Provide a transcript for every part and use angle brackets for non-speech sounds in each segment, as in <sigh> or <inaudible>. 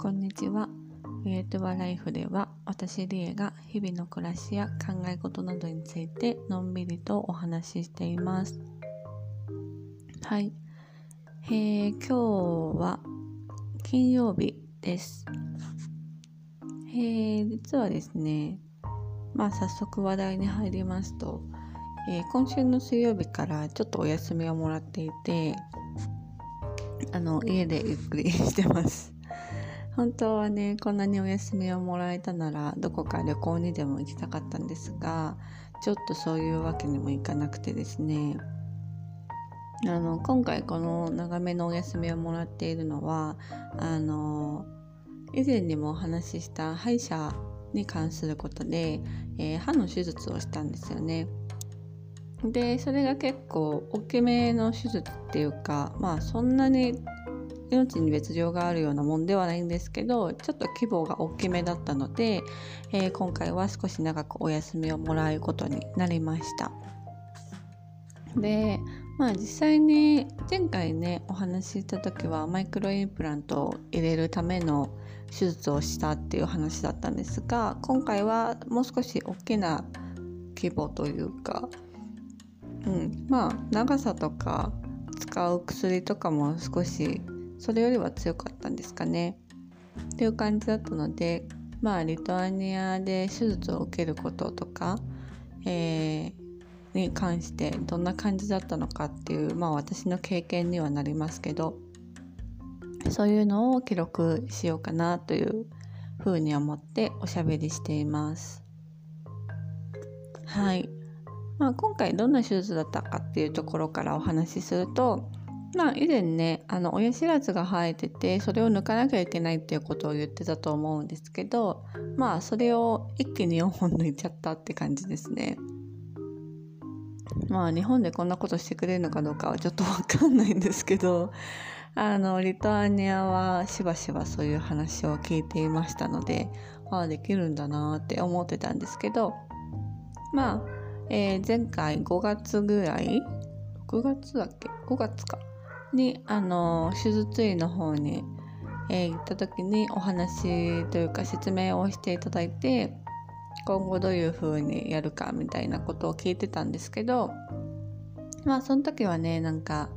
こんにちは。ウェイトワライフでは私リエが日々の暮らしや考え事などについてのんびりとお話ししています。はい。えー、今日は金曜日です。えー、実はですね、まあ早速話題に入りますと、えー今週の水曜日からちょっとお休みをもらっていて、あの家でゆっくりしてます。本当はねこんなにお休みをもらえたならどこか旅行にでも行きたかったんですがちょっとそういうわけにもいかなくてですねあの今回この長めのお休みをもらっているのはあの以前にもお話しした歯医者に関することで、えー歯の手術をしたんですよね。でそれが結構大きめの手術っていうかまあそんなに命に別状があるようなもんではないんですけどちょっと規模が大きめだったので、えー今回は少し長くお休みをもらうことになりました。でまあ実際に前回ねお話しした時はマイクロインプラントを入れるための手術をしたっていう話だったんですが今回はもう少し大きな規模というか、うん、まあ長さとか使う薬とかも少しそれよりは強かったんですかねっていう感じだったのでまあリトアニアで手術を受けることとか、えーに関してどんな感じだったのかっていうまあ私の経験にはなりますけどそういうのを記録しようかなというふうに思っておしゃべりしています。はい、まあ、今回どんな手術だったかっていうところからお話しするとまあ以前ねあの親知らずが生えててそれを抜かなきゃいけないっていうことを言ってたと思うんですけどまあそれを一気に4本抜いちゃったって感じですね。まあ日本でこんなことしてくれるのかどうかはちょっとわかんないんですけどあのリトアニアはしばしばそういう話を聞いていましたのでああできるんだなって思ってたんですけどまあ、えー前回5月ぐらい？6月だっけ？5月か。にあの手術医の方に、えー行った時にお話というか説明をしていただいて今後どういう風にやるかみたいなことを聞いてたんですけどまあその時はねなんか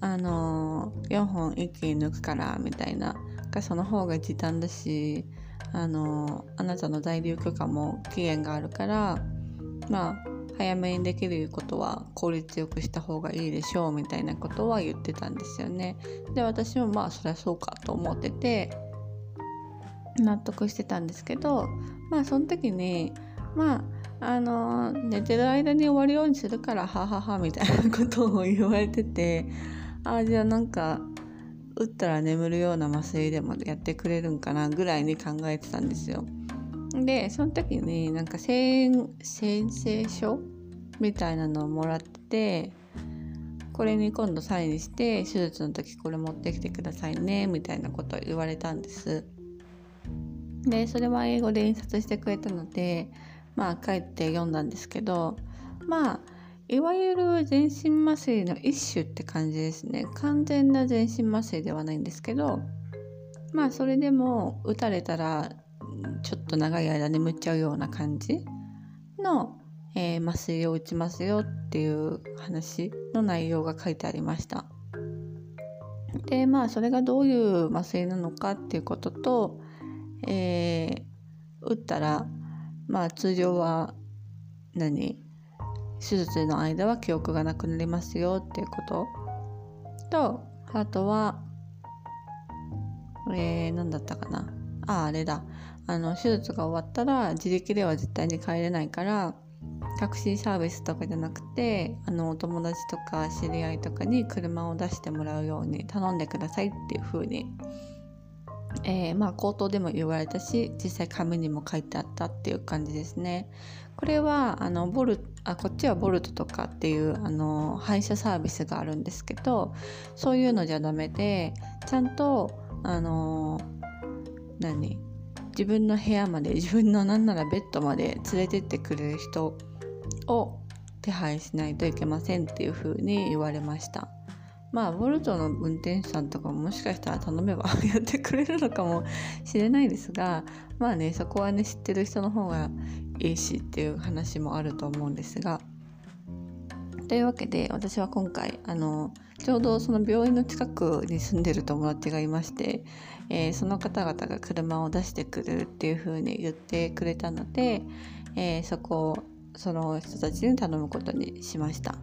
あの4本一気に抜くからみたいながその方が時短だしあのあなたの在留許可も期限があるからまあ早めにできることは効率よくした方がいいでしょうみたいなことは言ってたんですよね。で私もまあそりゃそうかと思ってて納得してたんですけどまあその時にまああの寝てる間に終わるようにするからはははみたいなことを言われててああじゃあなんか打ったら眠るような麻酔でもやってくれるんかなぐらいに考えてたんですよ。でその時になんか宣誓書みたいなのをもらってこれに今度サインして手術の時これ持ってきてくださいねみたいなことを言われたんです。でそれは英語で印刷してくれたのでまあ帰って読んだんですけどまあいわゆる全身麻酔の一種って感じですね完全な全身麻酔ではないんですけどまあそれでも打たれたらちょっと長い間眠っちゃうような感じ？の、えー麻酔を打ちますよっていう話の内容が書いてありました。でまあそれがどういう麻酔なのかっていうことと、えー打ったらまあ通常は何？手術の間は記憶がなくなりますよっていうこと。とあとはえー、何だったかな？ああれだ。あの手術が終わったら自力では絶対に帰れないからタクシーサービスとかじゃなくてあのお友達とか知り合いとかに車を出してもらうように頼んでくださいっていう風にえーまあ口頭でも言われたし実際紙にも書いてあったっていう感じですね。これはあのボルあこっちはボルトとかっていうあの配車サービスがあるんですけどそういうのじゃダメでちゃんとあの何？自分の部屋まで自分のなんならベッドまで連れてってくれる人を手配しないといけませんっていう風に言われました。まあボルトの運転手さんとかももしかしたら頼めばやってくれるのかもしれないですがまあねそこはね知ってる人の方がいいしっていう話もあると思うんですがというわけで私は今回あのちょうどその病院の近くに住んでる友達がいまして、えー、その方々が車を出してくるっていう風に言ってくれたので、えー、そこをその人たちに頼むことにしました。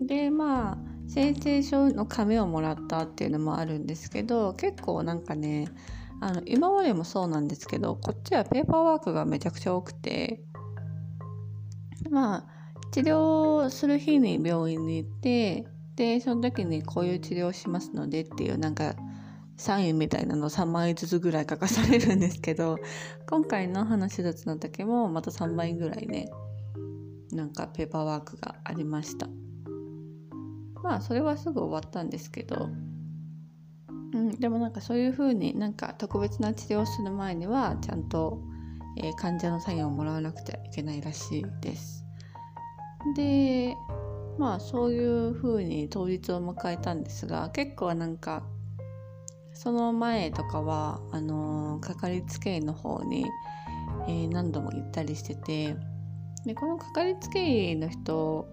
でまあ申請書の紙をもらったっていうのもあるんですけど結構なんかねあの今までもそうなんですけどこっちはペーパーワークがめちゃくちゃ多くてまあ治療する日に病院に行ってでその時にこういう治療をしますのでっていうなんかサインみたいなの3枚ずつぐらい書かされるんですけど今回の歯の手術の時もまた3枚ぐらいねなんかペーパーワークがありましたまあそれはすぐ終わったんですけどうん、でもなんかそういう風になんか特別な治療をする前にはちゃんと、えー、患者のサインをもらわなくてはいけないらしいです。でまあそういう風に当日を迎えたんですが結構なんかその前とかはあのー、かかりつけ医の方に、えー、何度も行ったりしててでこのかかりつけ医の人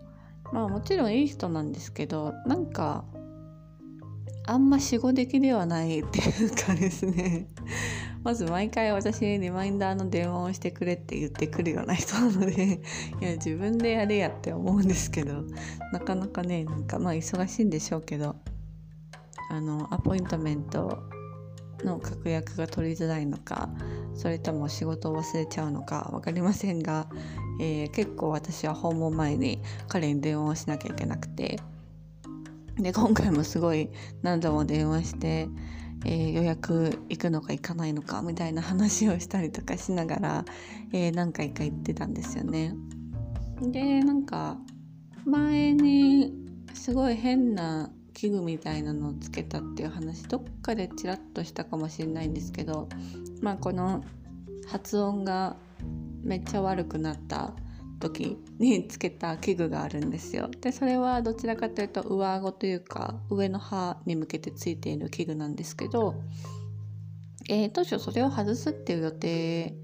まあもちろんいい人なんですけどなんかあんま死後的ではないっていうかですね。まず毎回私にリマインダーの電話をしてくれって言ってくるような人なので <laughs> いや自分でやれやって思うんですけどなかなかねなんかまあ忙しいんでしょうけどあのアポイントメントの確約が取りづらいのかそれとも仕事を忘れちゃうのか分かりませんが、えー、結構私は訪問前に彼に電話をしなきゃいけなくてで今回もすごい何度も電話して、えー、予約行くのか行かないのかみたいな話をしたりとかしながら、えー、何回か行ってたんですよね。でなんか前にすごい変な器具みたいなのをつけたっていう話どっかでちらっとしたかもしれないんですけどまあこの発音がめっちゃ悪くなった時につけた器具があるんですよ。でそれはどちらかというと上顎というか上の歯に向けてついている器具なんですけど、えー、当初それを外すっていう予定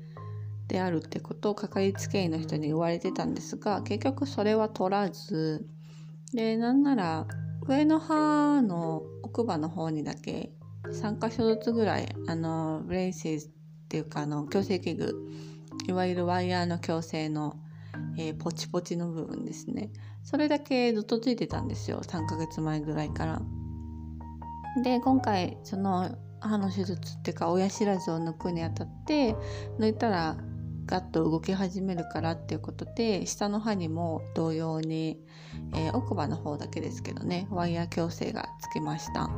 であるってことをかかりつけ医の人に言われてたんですが結局それは取らずでなんなら上の歯の奥歯の方にだけ3箇所ずつぐらいあの braces っていうかあの矯正器具いわゆるワイヤーの矯正のえー、ポチポチの部分ですね。それだけずっとついてたんですよ。3ヶ月前ぐらいから。で今回その歯の手術っていうか親知らずを抜くにあたって抜いたらガッと動き始めるからっていうことで下の歯にも同様に、えー、奥歯の方だけですけどねワイヤー矯正がつきました。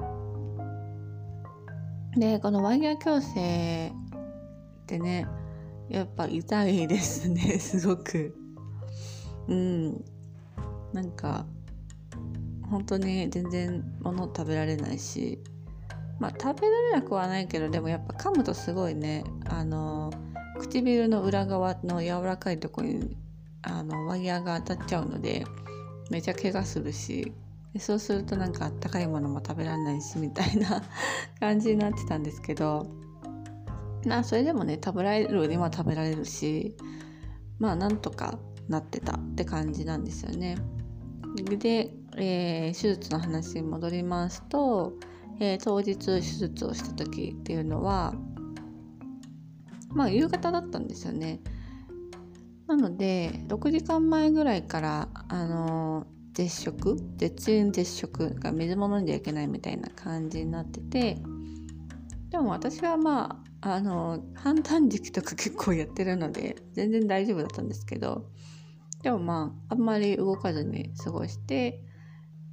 でこのワイヤー矯正ってねやっぱ痛いですねすごくうん。なんか本当に全然物食べられないしまあ食べられなくはないけどでもやっぱ噛むとすごいねあの唇の裏側の柔らかいとこにあのワイヤーが当たっちゃうのでめちゃ怪我するしそうするとなんかあったかいものも食べられないしみたいな感じになってたんですけどまあそれでもね食べられるには食べられるしまあなんとかなってたって感じなんですよね。で、えー、手術の話に戻りますと、えー、当日手術をした時っていうのはまあ夕方だったんですよね。なので6時間前ぐらいからあの絶食絶縁絶食が水も飲んじゃいけないみたいな感じになっててでも私はまああの判断時期とか結構やってるので全然大丈夫だったんですけどでもまああんまり動かずに過ごして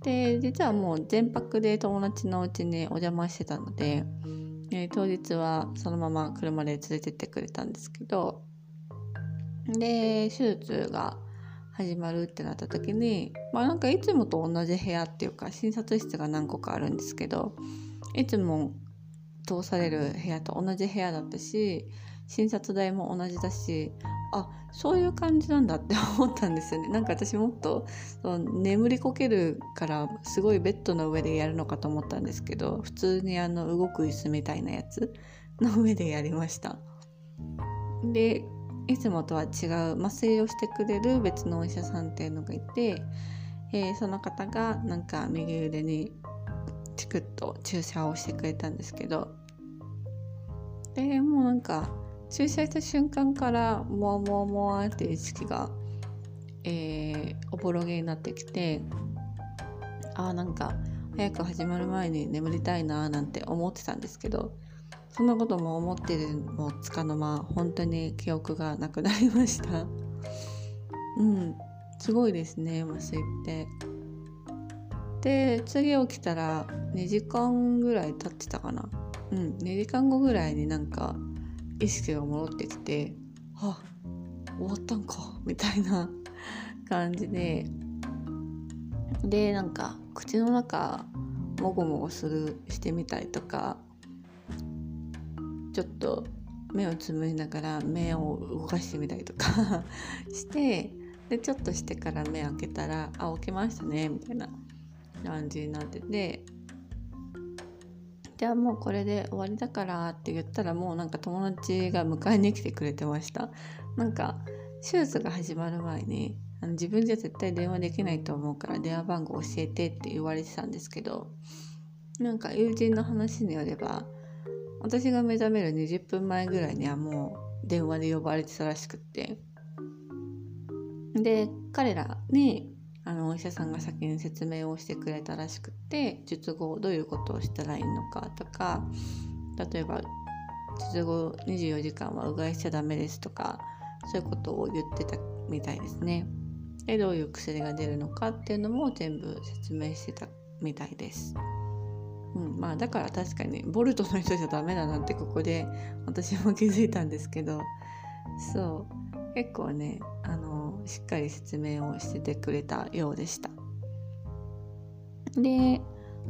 で実はもう全泊で友達のお家にお邪魔してたので、えー、当日はそのまま車で連れてってくれたんですけどで手術が始まるってなった時にまあなんかいつもと同じ部屋っていうか診察室が何個かあるんですけどいつも通される部屋と同じ部屋だったし診察台も同じだしあそういう感じなんだって思ったんですよね。<laughs> なんか私もっとその眠りこけるからすごいベッドの上でやるのかと思ったんですけど普通にあの動く椅子みたいなやつの上でやりました。でいつもとは違う麻酔をしてくれる別のお医者さんっていうのがいて、えー、その方がなんか右腕にチクッと注射をしてくれたんですけど。でもうなんか注射した瞬間からモワモワモワって意識が、えー、おぼろげになってきてあーなんか早く始まる前に眠りたいなーなんて思ってたんですけどそんなことも思ってるもつかの間本当に記憶がなくなりました。<laughs> うんすごいですね麻酔って。で次起きたら2時間ぐらい経ってたかな。うん2時間後ぐらいになんか意識が戻ってきてあ終わったんかみたいな <laughs> 感じで。でなんか口の中もごもごするしてみたりとかちょっと目をつむりながら目を動かしてみたりとか <laughs> してでちょっとしてから目開けたら「あ起きましたね」みたいな感じになってて。じゃあもうこれで終わりだからって言ったらもうなんか友達が迎えに来てくれてました。なんか手術が始まる前にあの自分じゃ絶対電話できないと思うから電話番号教えてって言われてたんですけどなんか友人の話によれば私が目覚める20分前ぐらいにはもう電話で呼ばれてたらしくって。で彼らにあのお医者さんが先に説明をしてくれたらしくて術後どういうことをしたらいいのかとか例えば術後24時間はうがいしちゃダメですとかそういうことを言ってたみたいですね。でどういう薬が出るのかっていうのも全部説明してたみたいです。うん、まあだから確かにボルトの人じゃダメだなってここで私も気づいたんですけどそう結構ねあのしっかり説明をしててくれたようでした。で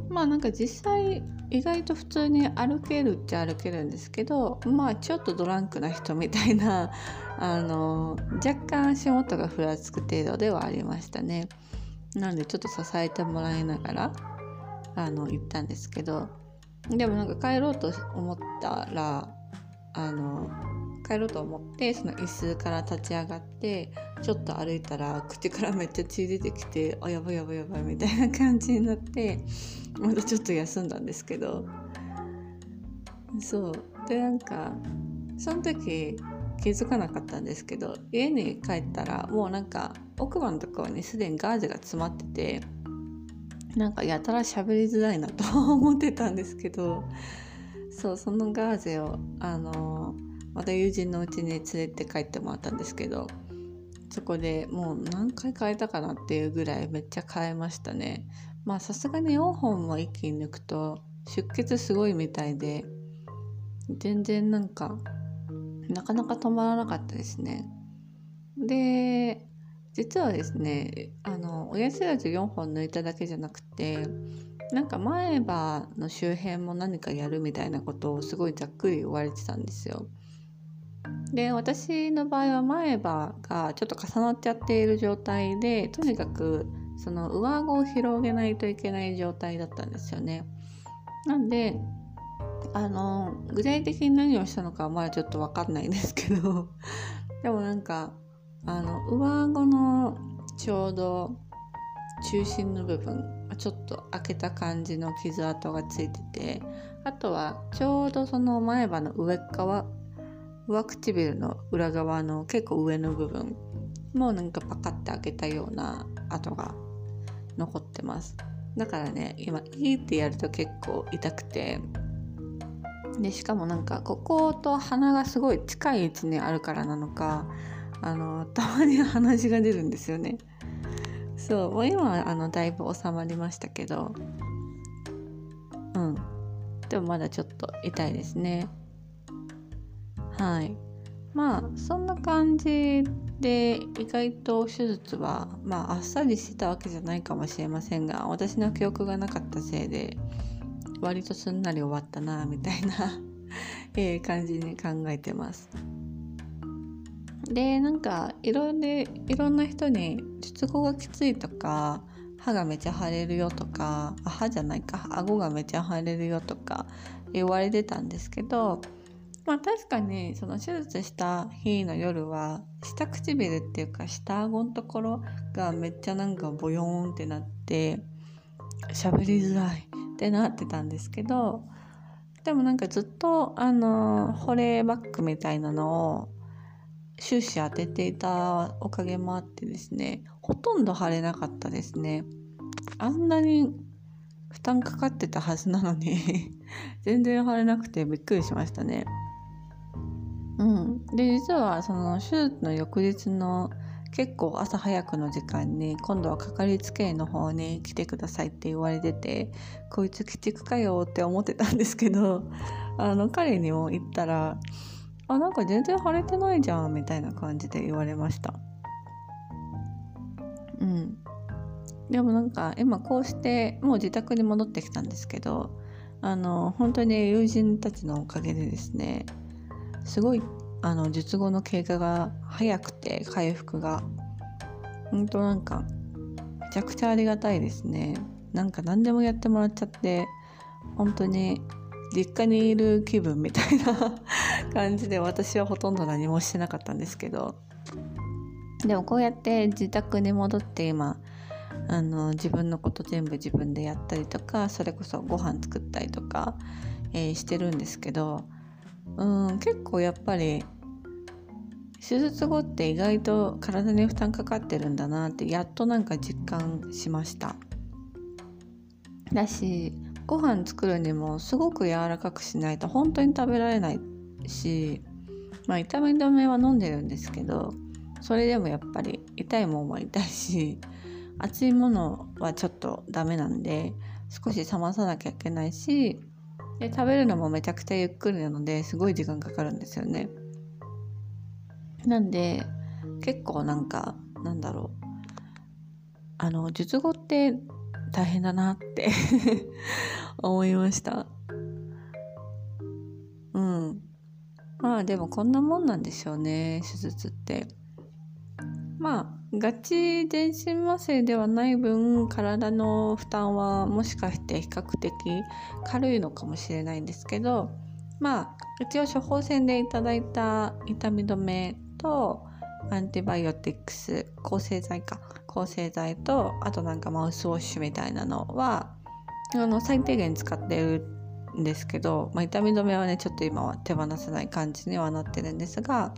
まあなんか実際意外と普通に歩けるっちゃ歩けるんですけどまあちょっとドランクな人みたいな <laughs> あの若干足元がふらつく程度ではありましたね。なのでちょっと支えてもらいながらあの行ったんですけど。でもなんか帰ろうと思ったらあの帰ろうと思ってその椅子から立ち上がってちょっと歩いたら口からめっちゃ血出てきてあやばいやばいやばいみたいな感じになってまたちょっと休んだんですけど。そう。でなんかその時気づかなかったんですけど家に帰ったらもうなんか奥歯のところにすでにガーゼが詰まっててなんかやたら喋りづらいなと思ってたんですけどそうそのガーゼをあのまた友人のうちに連れて帰ってもらったんですけどそこでもう何回変えたかなっていうぐらいめっちゃ変えましたねまあさすがに4本も一気に抜くと出血すごいみたいで全然なんかなかなか止まらなかったですねで実はですねあの親知らず4本抜いただけじゃなくてなんか前歯の周辺も何かやるみたいなことをすごいざっくり言われてたんですよ。で私の場合は前歯がちょっと重なっちゃっている状態でとにかくその上顎を広げないといけない状態だったんですよね。なんであの具体的に何をしたのかはまだちょっと分かんないんですけど <laughs> でもなんかあの上顎のちょうど中心の部分ちょっと開けた感じの傷跡がついててあとはちょうどその前歯の上側上唇の裏側の結構上の部分もなんかパカッて開けたような跡が残ってます。だからね今いいってやると結構痛くて。でしかもなんかここと鼻がすごい近い位置にあるからなのかあのたまに鼻血が出るんですよね。そうもう今はあのだいぶ収まりましたけど。うん。でもまだちょっと痛いですね。はいまあそんな感じで意外と手術はまああっさりしてたわけじゃないかもしれませんが私の記憶がなかったせいで割とすんなり終わったなみたいな <laughs> え感じに考えてます。でなんかいろいろんな人に術後がきついとか歯がめちゃ腫れるよとか歯じゃないか顎がめちゃ腫れるよとか言われてたんですけどまあ確かにその手術した日の夜は下唇っていうか下顎のところがめっちゃなんかボヨーンってなって喋りづらいってなってたんですけどでもなんかずっとあの保冷バッグみたいなのを終始当てていたおかげもあってですねほとんど腫れなかったですね。あんなに負担かかってたはずなのに <laughs> 全然腫れなくてびっくりしましたね。うん。で実はその手術の翌日の結構朝早くの時間に今度はかかりつけ医の方に来てくださいって言われててこいつ鬼畜かよって思ってたんですけど <laughs> あの彼にも言ったらあなんか全然腫れてないじゃんみたいな感じで言われました。うん。でもなんか今こうしてもう自宅に戻ってきたんですけどあの本当に友人たちのおかげでですねすごいあの術後の経過が早くて回復が。ほんとなんかめちゃくちゃありがたいですね。なんか何でもやってもらっちゃって本当に実家にいる気分みたいな <laughs> 感じで私はほとんど何もしてなかったんですけど。でもこうやって自宅に戻って今あの自分のこと全部自分でやったりとかそれこそご飯作ったりとか、えー、してるんですけどうん結構やっぱり手術後って意外と体に負担かかってるんだなってやっとなんか実感しました。だしご飯作るにもすごく柔らかくしないと本当に食べられないしまあ痛み止めは飲んでるんですけどそれでもやっぱり痛いもんは痛いし熱いものはちょっとダメなんで少し冷まさなきゃいけないしで食べるのもめちゃくちゃゆっくりなのですごい時間かかるんですよね。なんで結構なんかなんだろう。あの術後って大変だなって <laughs> 思いました。うん。まあでもこんなもんなんでしょうね手術って。まあガチ全身麻酔ではない分体の負担はもしかして比較的軽いのかもしれないんですけどまあ一応処方箋でいただいた痛み止めとアンティバイオティックス抗生剤か。抗生剤とあとなんかマウスウォッシュみたいなのはあの最低限使ってるんですけど、まあ、痛み止めはねちょっと今は手放せない感じにはなってるんですが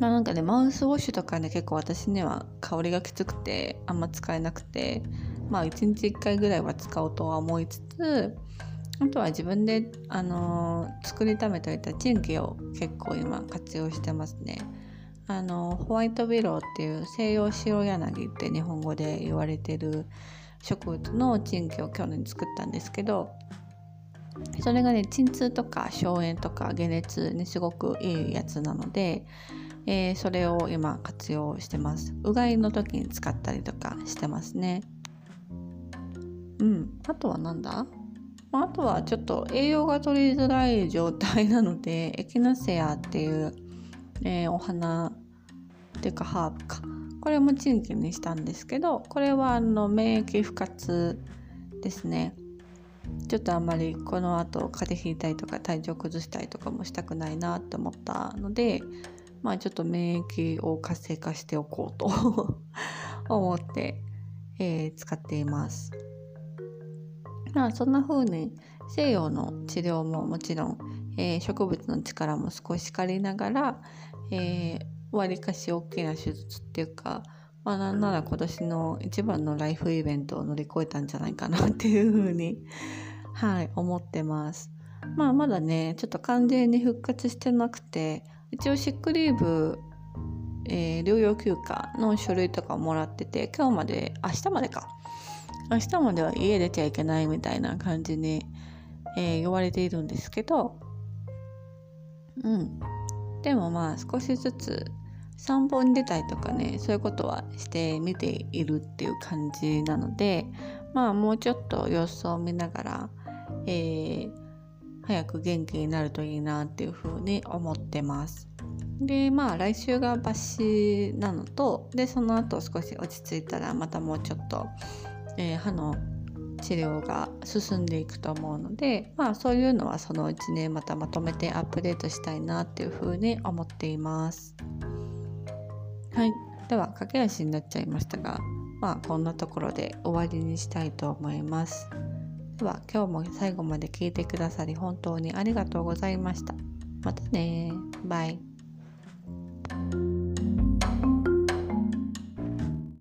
まあなんかねマウスウォッシュとかね結構私には香りがきつくてあんま使えなくてまあ1日1回ぐらいは使おうとは思いつつあとは自分で、あのー、作りためておいたチンキを結構今活用してますね。あのホワイトビローっていう西洋白柳って日本語で言われてる植物のチンキを去年作ったんですけどそれがね鎮痛とか消炎とか解熱にすごくいいやつなので、えー、それを今活用してます。うがいの時に使ったりとかしてますね。うん。あとはなんだ？あとはちょっと栄養が取りづらい状態なのでエキナセアっていう、えー、お花っていうかハーブか。これもチンキにしたんですけどこれはあの免疫不活ですね。ちょっとあんまりこの後風邪ひいたりとか体調崩したりとかもしたくないなって思ったのでまあちょっと免疫を活性化しておこうと <laughs> 思って、えー、使っています。まあそんな風に西洋の治療ももちろん、えー、植物の力も少し借りながら、えー、りかし大きな手術っていうかまあなんなら今年の一番のライフイベントを乗り越えたんじゃないかなっていう風にはい思ってますまあまだねちょっと完全に復活してなくて一応シックリーブ、えー、療養休暇の書類とかもらってて今日まで明日までか。明日までは家出ちゃいけないみたいな感じに、えー、言われているんですけどうん。でもまあ少しずつ散歩に出たりとかねそういうことはしてみているっていう感じなのでまあもうちょっと様子を見ながら、えー、早く元気になるといいなっていうふうに思ってます。でまあ来週が抜歯なのとでその後少し落ち着いたらまたもうちょっと、えー、歯の治療が進んでいくと思うのでまあそういうのはそのうちねまたまとめてアップデートしたいなっていうふうに思っています。はいでは駆け足になっちゃいましたがまあこんなところで終わりにしたいと思います。では今日も最後まで聞いてくださり本当にありがとうございました。またねバイ。